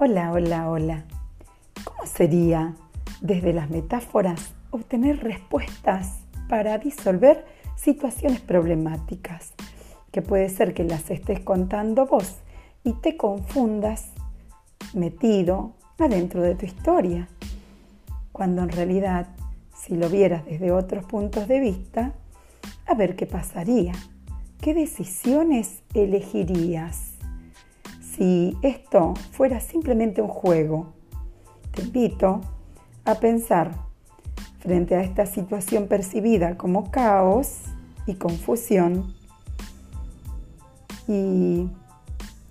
Hola, hola, hola. ¿Cómo sería desde las metáforas obtener respuestas para disolver situaciones problemáticas? Que puede ser que las estés contando vos y te confundas metido adentro de tu historia, cuando en realidad, si lo vieras desde otros puntos de vista, a ver qué pasaría, qué decisiones elegirías si esto fuera simplemente un juego. Te invito a pensar frente a esta situación percibida como caos y confusión. Y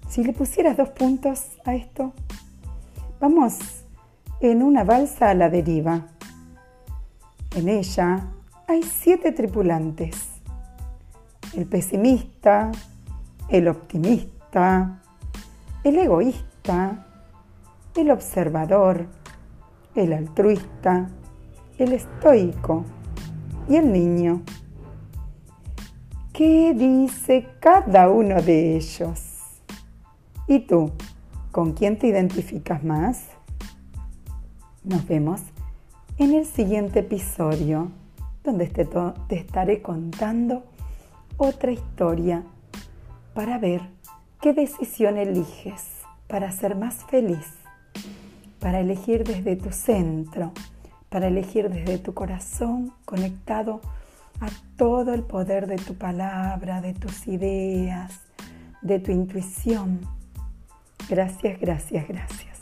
si le pusieras dos puntos a esto, vamos en una balsa a la deriva. En ella hay siete tripulantes. El pesimista, el optimista, el egoísta, el observador, el altruista, el estoico y el niño. ¿Qué dice cada uno de ellos? ¿Y tú? ¿Con quién te identificas más? Nos vemos en el siguiente episodio, donde te, te estaré contando otra historia para ver ¿Qué decisión eliges para ser más feliz? Para elegir desde tu centro, para elegir desde tu corazón conectado a todo el poder de tu palabra, de tus ideas, de tu intuición. Gracias, gracias, gracias.